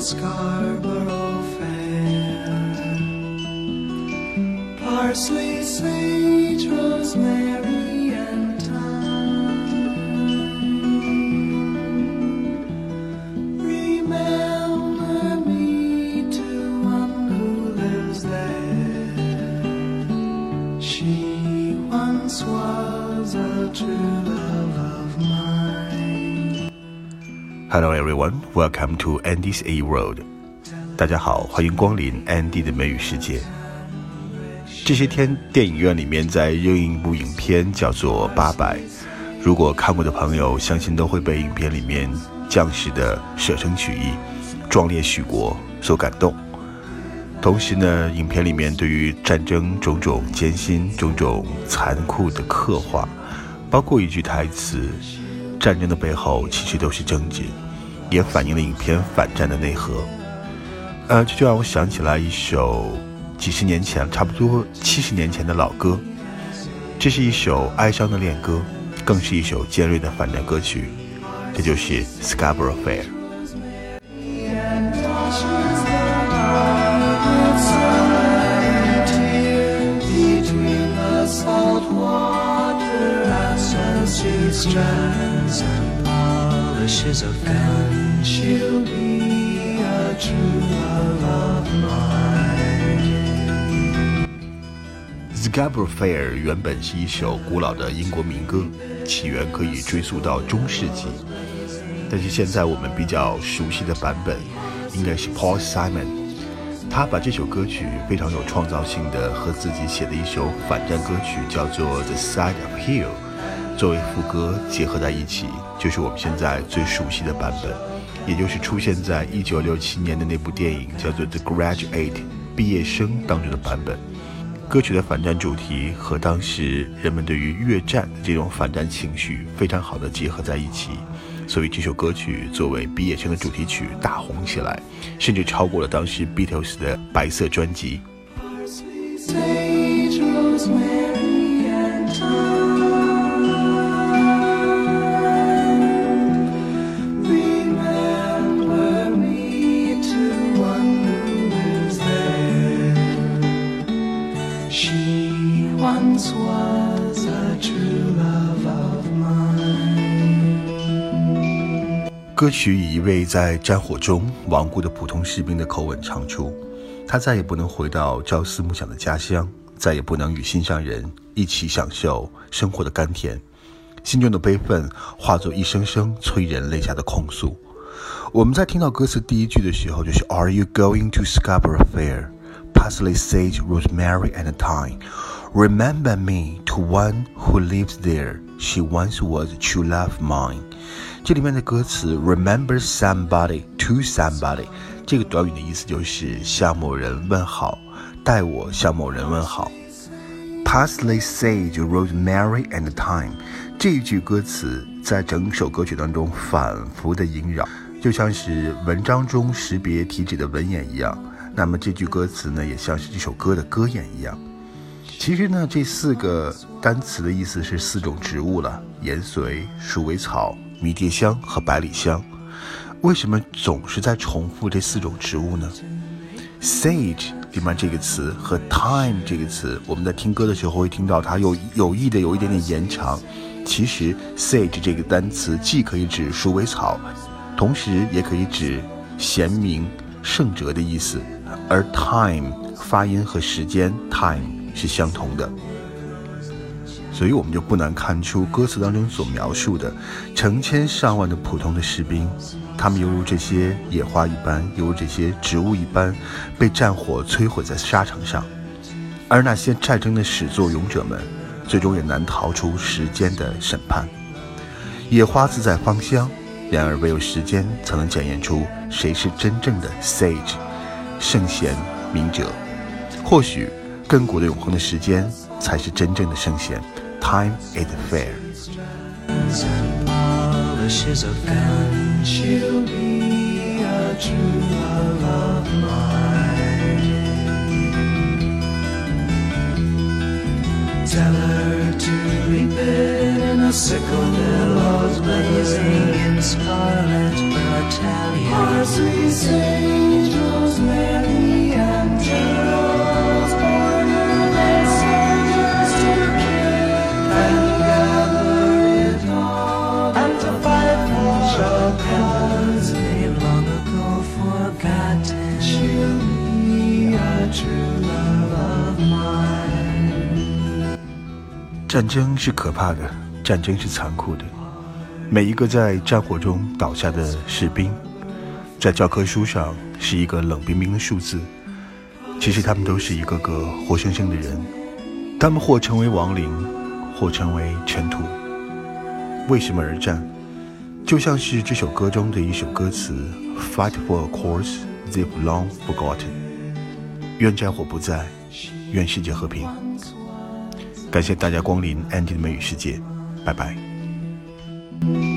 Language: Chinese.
Scarborough Fair. Parsley, sage, rosemary, and thyme. Remember me to one who lives there. She once was a true love of mine. Hello everyone, welcome to Andy's A World。大家好，欢迎光临 Andy 的美语世界。这些天，电影院里面在热映一部影片，叫做《八佰》。如果看过的朋友，相信都会被影片里面将士的舍生取义、壮烈许国所感动。同时呢，影片里面对于战争种种艰辛、种种残酷的刻画，包括一句台词：“战争的背后其实都是政治”，也反映了影片反战的内核。呃，这就让我想起来一首几十年前，差不多七十年前的老歌。这是一首哀伤的恋歌，更是一首尖锐的反战歌曲。这就是《Scarborough Fair》。Between the salt water ashes she strands and polishes a fan. She'll be a true love of mine. Scarborough Fair 原本是一首古老的英国民歌，起源可以追溯到中世纪。但是现在我们比较熟悉的版本，应该是 Paul Simon，他把这首歌曲非常有创造性的和自己写的一首反战歌曲叫做《The Side of Hill》作为副歌结合在一起，就是我们现在最熟悉的版本，也就是出现在1967年的那部电影叫做《The Graduate》毕业生当中的版本。歌曲的反战主题和当时人们对于越战的这种反战情绪非常好的结合在一起，所以这首歌曲作为毕业生的主题曲大红起来，甚至超过了当时 Beatles 的白色专辑。She once was true love of mine. 歌曲以一位在战火中亡故的普通士兵的口吻唱出，他再也不能回到朝思暮想的家乡，再也不能与心上人一起享受生活的甘甜，心中的悲愤化作一声声催人泪下的控诉。我们在听到歌词第一句的时候，就是 Are you going to Scarborough Fair? Parsley, sage, rosemary, and thyme. Remember me to one who lives there. She once was true love mine. 这里面的歌词 Remember somebody to somebody，这个短语的意思就是向某人问好，代我向某人问好。Parsley, sage, rosemary, and thyme，这一句歌词在整首歌曲当中反复的萦绕，就像是文章中识别题指的文眼一样。 那么这句歌词呢，也像是这首歌的歌眼一样。其实呢，这四个单词的意思是四种植物了：盐髓、鼠尾草、迷迭香和百里香。为什么总是在重复这四种植物呢？Sage 里面这个词和 time 这个词，我们在听歌的时候会听到它有有意的有一点点延长。其实 sage 这个单词既可以指鼠尾草，同时也可以指贤明、圣哲的意思，而 time 发音和时间 time 是相同的。所以我们就不难看出歌词当中所描述的成千上万的普通的士兵，他们犹如这些野花一般，犹如这些植物一般，被战火摧毁在沙场上。而那些战争的始作俑者们，最终也难逃出时间的审判。野花自在芳香，然而唯有时间才能检验出谁是真正的 sage，圣贤明哲。或许亘古的永恒的时间才是真正的圣贤。Time is fair。and polishes a Our sweet angels, Mary and soldiers to and gather it all, and to fight for our forgotten, she'll be a true love of 战争是可怕的，战争是残酷的。每一个在战火中倒下的士兵，在教科书上是一个冷冰冰的数字。其实他们都是一个个活生生的人，他们或成为亡灵，或成为尘土。为什么而战？就像是这首歌中的一首歌词：“Fight for a cause they've long forgotten。”愿战火不再，愿世界和平。感谢大家光临 Andy 的美语世界，拜拜。Thank you.